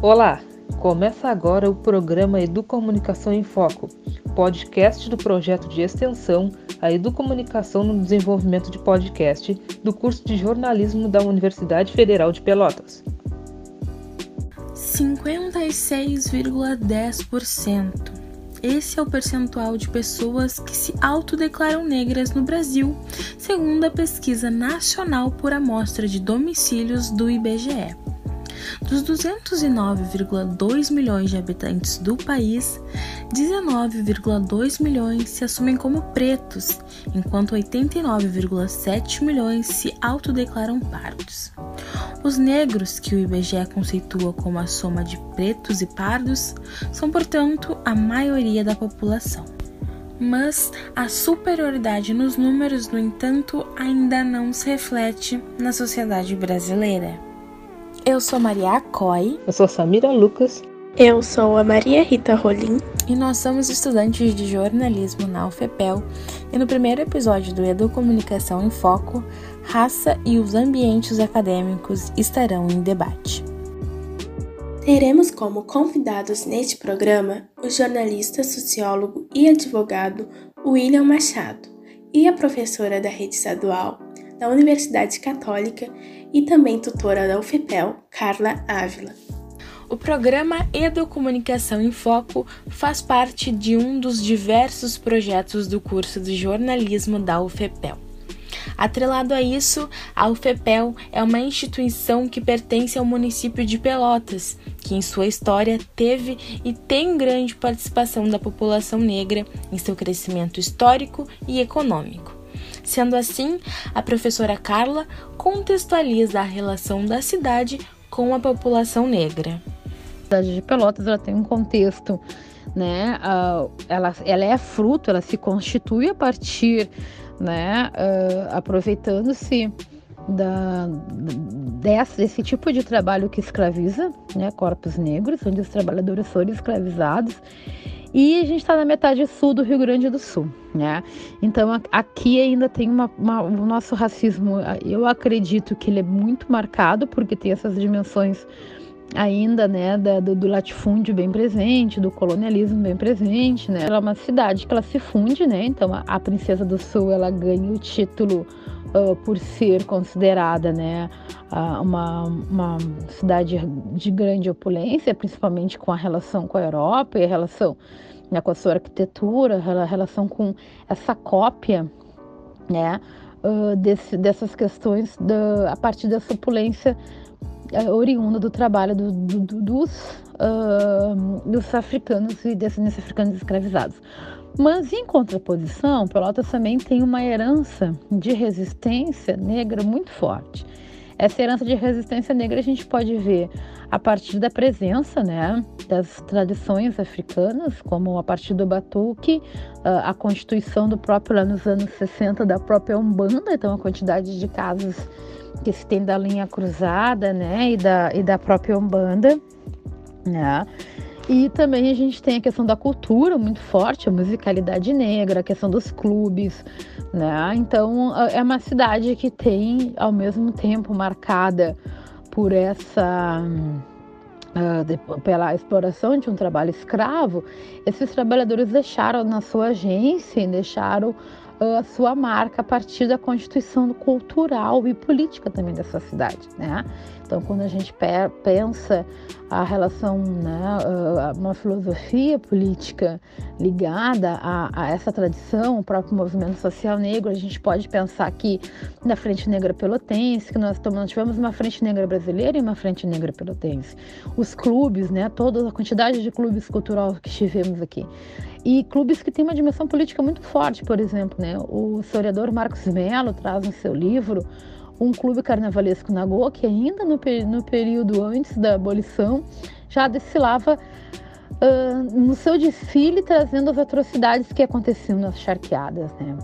Olá, começa agora o programa Educomunicação em Foco, podcast do projeto de extensão A Educomunicação no Desenvolvimento de Podcast do curso de jornalismo da Universidade Federal de Pelotas. 56,10%. Esse é o percentual de pessoas que se autodeclaram negras no Brasil, segundo a pesquisa nacional por amostra de domicílios do IBGE. Dos 209,2 milhões de habitantes do país, 19,2 milhões se assumem como pretos, enquanto 89,7 milhões se autodeclaram pardos. Os negros, que o IBGE conceitua como a soma de pretos e pardos, são, portanto, a maioria da população. Mas a superioridade nos números, no entanto, ainda não se reflete na sociedade brasileira. Eu sou Maria Coy. Eu sou Samira Lucas. Eu sou a Maria Rita Rolim. E nós somos estudantes de jornalismo na UFEPEL. E no primeiro episódio do Educomunicação em Foco, raça e os ambientes acadêmicos estarão em debate. Teremos como convidados neste programa o jornalista, sociólogo e advogado William Machado e a professora da rede estadual da Universidade Católica e também tutora da UFPEL, Carla Ávila. O programa Educomunicação em Foco faz parte de um dos diversos projetos do curso de jornalismo da UFPEL. Atrelado a isso, a UFPEL é uma instituição que pertence ao município de Pelotas, que em sua história teve e tem grande participação da população negra em seu crescimento histórico e econômico. Sendo assim, a professora Carla contextualiza a relação da cidade com a população negra. A cidade de Pelotas ela tem um contexto, né? Ela, ela é fruto, ela se constitui a partir, né? Uh, aproveitando-se da, desse, desse tipo de trabalho que escraviza, né? Corpos negros, onde os trabalhadores foram escravizados e a gente está na metade sul do Rio Grande do Sul, né? Então aqui ainda tem uma, uma, o nosso racismo, eu acredito que ele é muito marcado porque tem essas dimensões ainda, né, da, do, do, latifúndio bem presente, do colonialismo bem presente, né? Ela é uma cidade que ela se funde, né? Então a, a Princesa do Sul ela ganha o título uh, por ser considerada, né, uh, uma, uma cidade de grande opulência, principalmente com a relação com a Europa e a relação né, com a sua arquitetura, a relação com essa cópia, né, uh, desse, dessas questões da, a partir dessa opulência oriunda do trabalho do, do, do, dos, dos africanos e descendentes africanos escravizados. Mas, em contraposição, Pelotas também tem uma herança de resistência negra muito forte. Essa herança de resistência negra a gente pode ver a partir da presença né, das tradições africanas, como a partir do batuque, a constituição do próprio lá nos anos 60 da própria Umbanda, então a quantidade de casas que se tem da linha cruzada né, e, da, e da própria Umbanda. Né? E também a gente tem a questão da cultura muito forte, a musicalidade negra, a questão dos clubes, né? Então é uma cidade que tem ao mesmo tempo marcada por essa uh, pela exploração de um trabalho escravo, esses trabalhadores deixaram na sua agência, deixaram a sua marca a partir da constituição cultural e política também dessa cidade, né? Então, quando a gente pensa a relação, né, uma filosofia política ligada a, a, essa tradição, o próprio movimento social negro, a gente pode pensar aqui na Frente Negra Pelotense, que nós, tivemos uma Frente Negra brasileira e uma Frente Negra Pelotense. Os clubes, né, toda a quantidade de clubes culturais que tivemos aqui e clubes que têm uma dimensão política muito forte, por exemplo, né? O historiador Marcos Mello traz no seu livro um clube carnavalesco na Goa que ainda no, no período antes da abolição já desfilava uh, no seu desfile trazendo as atrocidades que aconteciam nas charqueadas, né?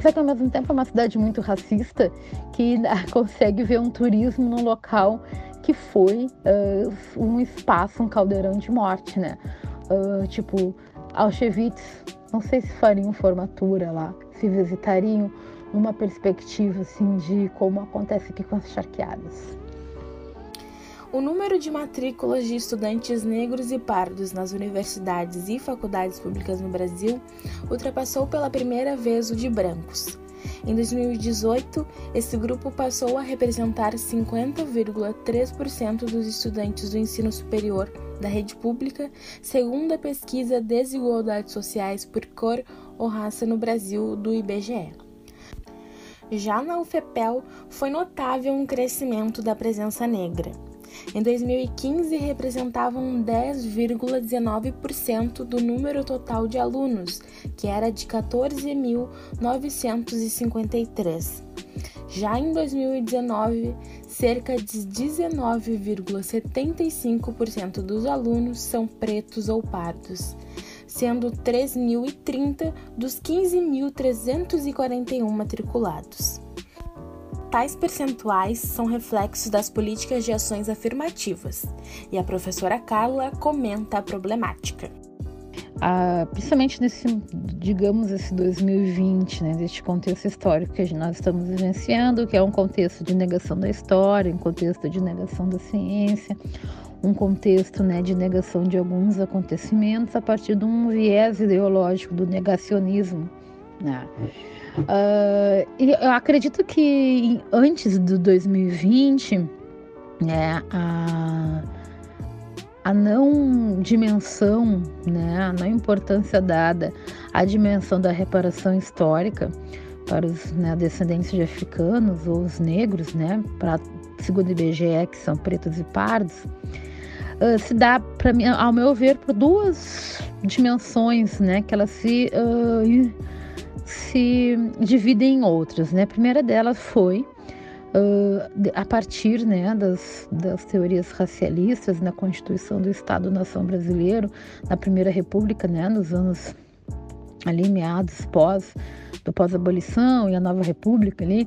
Só que ao mesmo tempo é uma cidade muito racista que consegue ver um turismo num local que foi uh, um espaço, um caldeirão de morte, né? Uh, tipo, Auschwitz, não sei se fariam formatura lá, se visitariam numa perspectiva assim de como acontece aqui com as charqueadas. O número de matrículas de estudantes negros e pardos nas universidades e faculdades públicas no Brasil ultrapassou pela primeira vez o de brancos. Em 2018, esse grupo passou a representar 50,3% dos estudantes do ensino superior da rede pública, segundo a pesquisa Desigualdades Sociais por Cor ou Raça no Brasil do IBGE. Já na UFEPEL, foi notável um crescimento da presença negra. Em 2015, representavam 10,19% do número total de alunos, que era de 14.953. Já em 2019, cerca de 19,75% dos alunos são pretos ou pardos, sendo 3.030 dos 15.341 matriculados. Tais percentuais são reflexos das políticas de ações afirmativas, e a professora Carla comenta a problemática. Ah, principalmente nesse, digamos, esse 2020, né, neste contexto histórico que nós estamos vivenciando, que é um contexto de negação da história, um contexto de negação da ciência, um contexto né, de negação de alguns acontecimentos a partir de um viés ideológico do negacionismo. Né? Uh, eu acredito que antes do 2020, né, a, a não dimensão, né, a não importância dada à dimensão da reparação histórica para os né, descendentes de africanos ou os negros, né, para segundo o IBGE, que são pretos e pardos, uh, se dá, para mim, ao meu ver, por duas dimensões, né, que elas se uh, se dividem em outras. Né? A primeira delas foi uh, a partir né, das, das teorias racialistas na Constituição do Estado-nação brasileiro, na Primeira República, né, nos anos ali meados pós do pós-abolição e a nova república ali,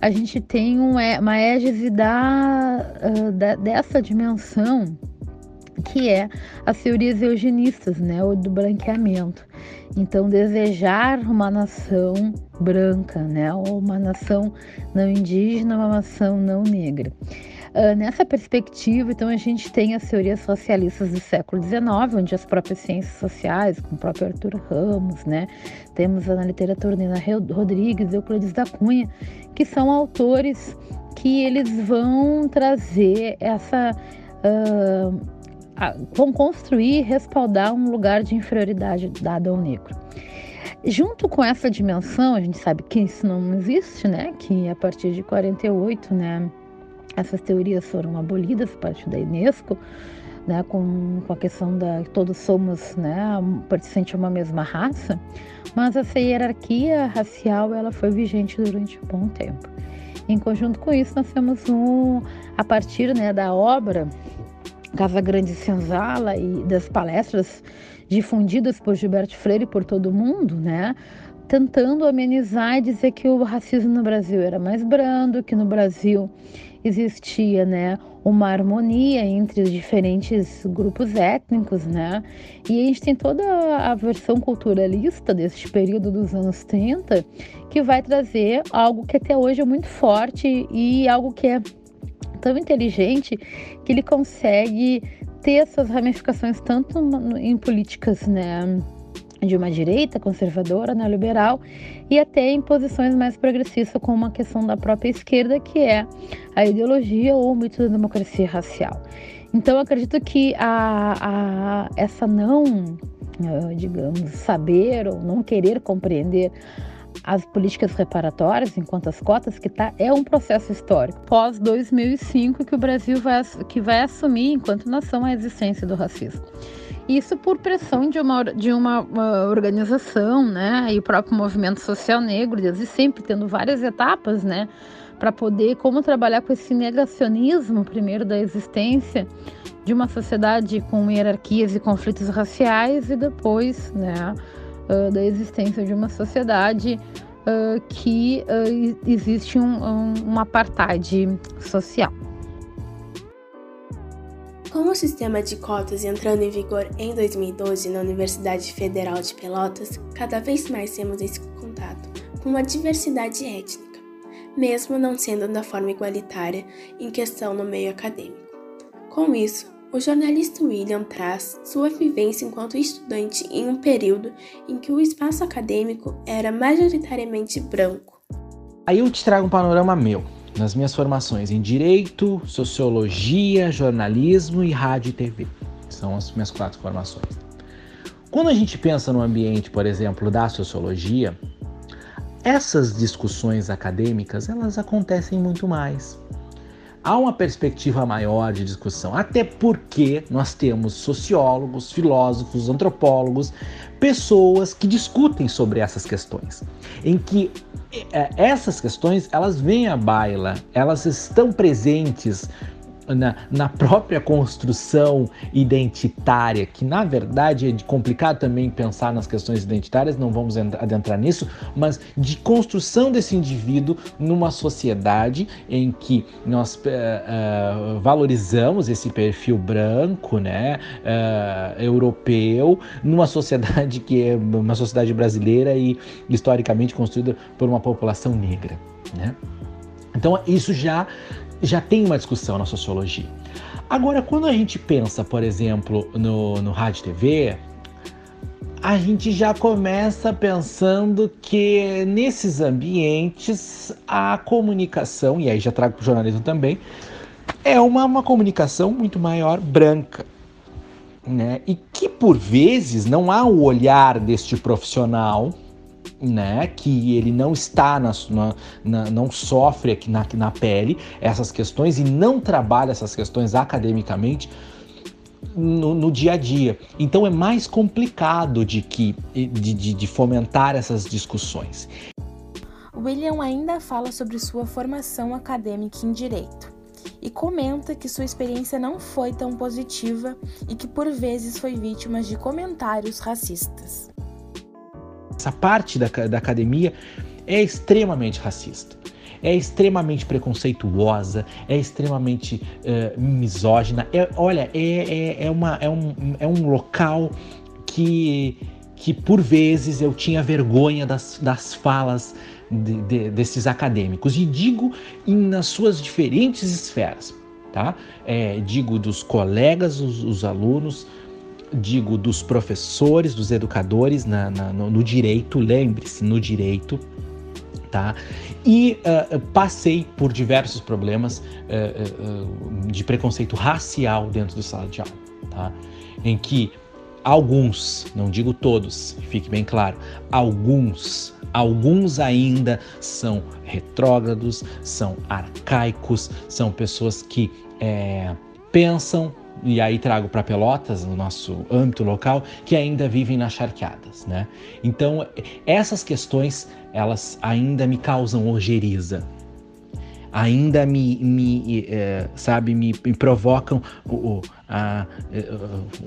a gente tem um, uma égise da, uh, da, dessa dimensão que é as teorias eugenistas, né, ou do branqueamento. Então, desejar uma nação branca, né, ou uma nação não indígena, uma nação não negra. Uh, nessa perspectiva, então, a gente tem as teorias socialistas do século XIX, onde as próprias ciências sociais, com o próprio Arthur Ramos, né, temos na literatura Nina Rodrigues, Euclides da Cunha, que são autores que eles vão trazer essa uh, vão construir e respaldar um lugar de inferioridade dado ao negro. Junto com essa dimensão, a gente sabe que isso não existe, né? Que a partir de 48, né, essas teorias foram abolidas a partir da Unesco, né, com, com a questão da que todos somos, né, pertencentes a uma mesma raça, mas essa hierarquia racial ela foi vigente durante um bom tempo. Em conjunto com isso, nós temos um, a partir né, da obra Casa Grande Senzala e das palestras difundidas por Gilberto Freire por todo mundo, né? Tentando amenizar e dizer que o racismo no Brasil era mais brando, que no Brasil existia, né, uma harmonia entre os diferentes grupos étnicos, né? E a gente tem toda a versão culturalista deste período dos anos 30 que vai trazer algo que até hoje é muito forte e algo que é tão inteligente que ele consegue ter essas ramificações tanto em políticas, né, de uma direita conservadora, neoliberal, e até em posições mais progressistas, como a questão da própria esquerda, que é a ideologia ou o mito da democracia racial. Então, acredito que a, a, essa não, eh, digamos, saber ou não querer compreender as políticas reparatórias, enquanto as cotas, que tá, é um processo histórico. Pós 2005 que o Brasil vai, que vai assumir, enquanto nação, a existência do racismo. Isso por pressão de uma, de uma, uma organização, né, e o próprio movimento social negro, desde sempre tendo várias etapas, né, para poder como trabalhar com esse negacionismo primeiro da existência de uma sociedade com hierarquias e conflitos raciais e depois, né, uh, da existência de uma sociedade uh, que uh, existe um, um, um apartheid social. Com o sistema de cotas entrando em vigor em 2012 na Universidade Federal de Pelotas, cada vez mais temos esse contato com uma diversidade étnica, mesmo não sendo da forma igualitária em questão no meio acadêmico. Com isso, o jornalista William traz sua vivência enquanto estudante em um período em que o espaço acadêmico era majoritariamente branco. Aí eu te trago um panorama meu, nas minhas formações em Direito, Sociologia, Jornalismo e Rádio e TV. São as minhas quatro formações. Quando a gente pensa no ambiente, por exemplo, da sociologia, essas discussões acadêmicas, elas acontecem muito mais há uma perspectiva maior de discussão, até porque nós temos sociólogos, filósofos, antropólogos, pessoas que discutem sobre essas questões, em que é, essas questões elas vêm à baila, elas estão presentes na, na, própria construção identitária, que na verdade é complicado também pensar nas questões identitárias, não vamos adentrar nisso, mas de construção desse indivíduo numa sociedade em que nós uh, uh, valorizamos esse perfil branco, né, uh, europeu, numa sociedade que é uma sociedade brasileira e historicamente construída por uma população negra, né? Então isso já já tem uma discussão na sociologia. Agora, quando a gente pensa, por exemplo, no, no rádio TV, a gente já começa pensando que nesses ambientes a comunicação, e aí já trago para o jornalismo também, é uma, uma comunicação muito maior branca. Né? E que por vezes não há o olhar deste profissional né, que ele não está na, na, não sofre aqui na, na pele essas questões e não trabalha essas questões academicamente no, no, dia a dia. Então é mais complicado de, que, de, de, de fomentar essas discussões. William ainda fala sobre sua formação acadêmica em direito e comenta que sua experiência não foi tão positiva e que por vezes foi vítima de comentários racistas essa parte da, da academia é extremamente racista é extremamente preconceituosa, é extremamente uh, misógina. É, olha, é, é, é, uma, é, um, é um local que, que por vezes eu tinha vergonha das, das falas de, de, desses acadêmicos. E digo em, nas suas diferentes esferas, tá? É, digo dos colegas, os, os alunos, digo, dos professores, dos educadores na, na, no, no, direito, lembre-se, no direito, tá? E uh, passei por diversos problemas uh, uh, de preconceito racial dentro do sala de aula, tá? Em que alguns, não digo todos, fique bem claro, alguns, alguns ainda são retrógrados, são arcaicos, são pessoas que é, pensam e aí trago para Pelotas, no nosso âmbito local, que ainda vivem nas charqueadas, né? Então, essas questões, elas ainda me causam ojeriza, ainda me, me é, sabe, me, me, provocam o, a, é,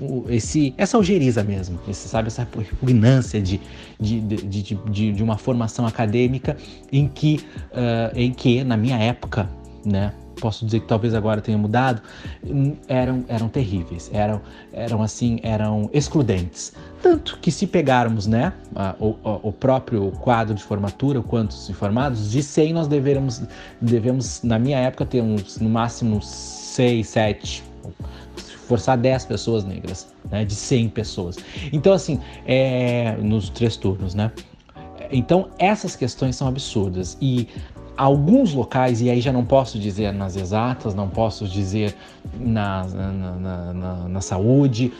o, esse, essa ojeriza mesmo, esse, sabe, essa repugnância de, de, de, de, de uma formação acadêmica em que, uh, em que na minha época, né, posso dizer que talvez agora tenha mudado, eram, eram terríveis, eram, eram assim, eram excludentes. Tanto que se pegarmos né, a, o, o, próprio quadro de formatura, quantos informados, de 100 nós devemos, devemos na minha época, ter uns, no máximo 6, 7, forçar 10 pessoas negras, né, de 100 pessoas. Então, assim, é, nos três turnos, né? Então, essas questões são absurdas. E alguns locais, e aí já não posso dizer nas exatas, não posso dizer na, na, na, na saúde,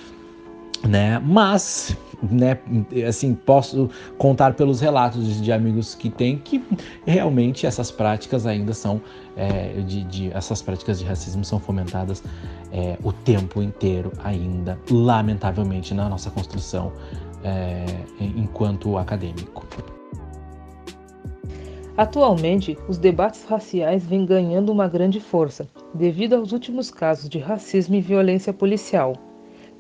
né? Mas, né, assim, posso contar pelos relatos de amigos que têm que realmente essas práticas ainda são, é, de, de, essas práticas de racismo são fomentadas é, o tempo inteiro ainda, lamentavelmente, na nossa construção é, enquanto acadêmico. Atualmente, os debates raciais vêm ganhando uma grande força, devido aos últimos casos de racismo e violência policial.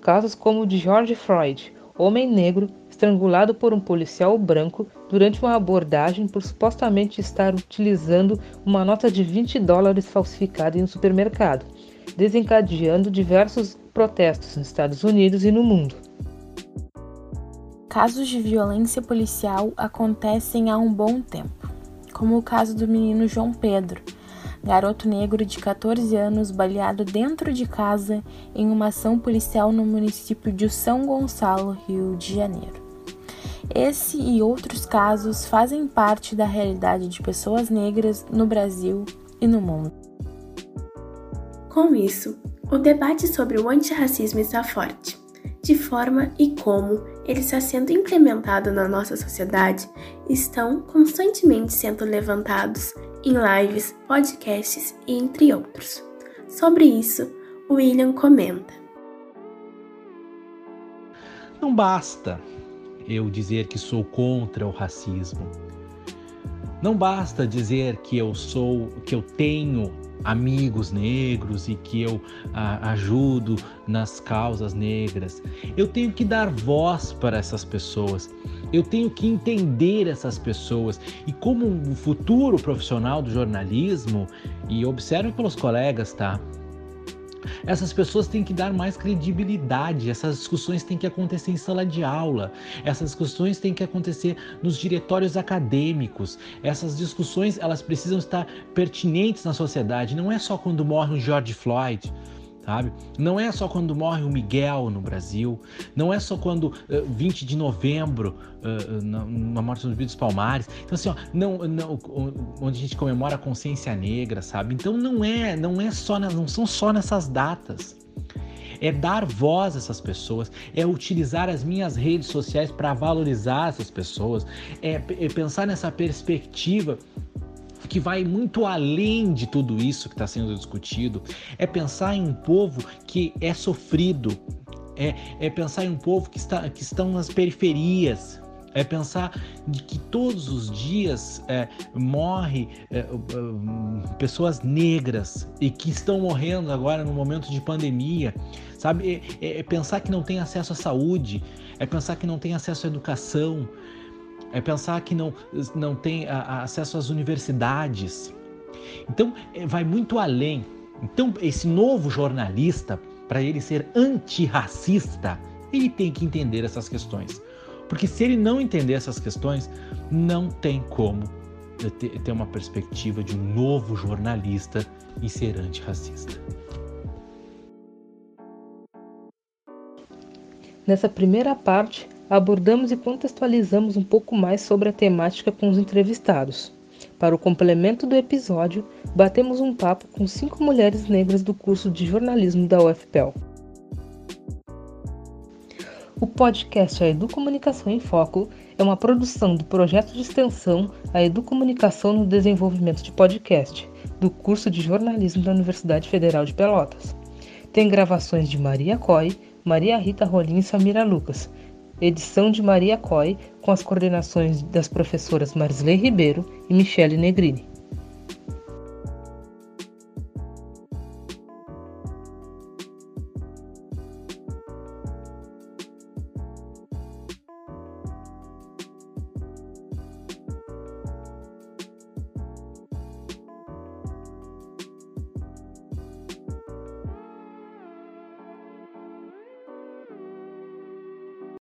Casos como o de George Floyd, homem negro estrangulado por um policial branco durante uma abordagem por supostamente estar utilizando uma nota de 20 dólares falsificada em um supermercado, desencadeando diversos protestos nos Estados Unidos e no mundo. Casos de violência policial acontecem há um bom tempo como o caso do menino João Pedro, garoto negro de 14 anos baleado dentro de casa em uma ação policial no município de São Gonçalo, Rio de Janeiro. Esse e outros casos fazem parte da realidade de pessoas negras no Brasil e no mundo. Com isso, o debate sobre o antirracismo está forte. De forma e como ele está sendo implementado na nossa sociedade estão constantemente sendo levantados em lives, podcasts e entre outros. Sobre isso, William comenta. Não basta eu dizer que sou contra o racismo. Não basta dizer que eu sou, que eu tenho amigos negros e que eu ajudo nas causas negras. Eu tenho que dar voz para essas pessoas. Eu tenho que entender essas pessoas. E como um futuro profissional do jornalismo, e observe pelos colegas, tá? Essas pessoas têm que dar mais credibilidade, essas discussões têm que acontecer em sala de aula, essas discussões têm que acontecer nos diretórios acadêmicos, essas discussões elas precisam estar pertinentes na sociedade, não é só quando morre um George Floyd, sabe? Não é só quando morre o Miguel no Brasil, não é só quando uh, eh, 20 de novembro, uh, na, na, morte dos Bidos Palmares. Então assim, ó, não, não, onde a gente comemora a consciência negra, sabe? Então não é, não é só, não são só nessas datas. É dar voz a essas pessoas, é utilizar as minhas redes sociais para valorizar essas pessoas, é, é pensar nessa perspectiva que vai muito além de tudo isso que está sendo discutido. É pensar em um povo que é sofrido, é, é pensar em um povo que, está, que estão nas periferias, é pensar de que todos os dias é, morre é, pessoas negras e que estão morrendo agora no momento de pandemia, sabe? É, é, é, pensar que não tem acesso à saúde, é pensar que não tem acesso à educação, é pensar que não, não tem a, acesso às universidades. Então, é, vai muito além. Então, esse novo jornalista, para ele ser antirracista, ele tem que entender essas questões. Porque se ele não entender essas questões, não tem como ter uma perspectiva de um novo jornalista e ser antirracista. Nessa primeira parte, abordamos e contextualizamos um pouco mais sobre a temática com os entrevistados. Para o complemento do episódio, batemos um papo com cinco mulheres negras do curso de jornalismo da UFPEL. O podcast A Educomunicação em Foco é uma produção do projeto de extensão A Educomunicação no Desenvolvimento de Podcast, do curso de jornalismo da Universidade Federal de Pelotas. Tem gravações de Maria Coy, Maria Rita Rolim e Samira Lucas, edição de Maria Coy, com as coordenações das professoras Marisley Ribeiro e Michele Negrini.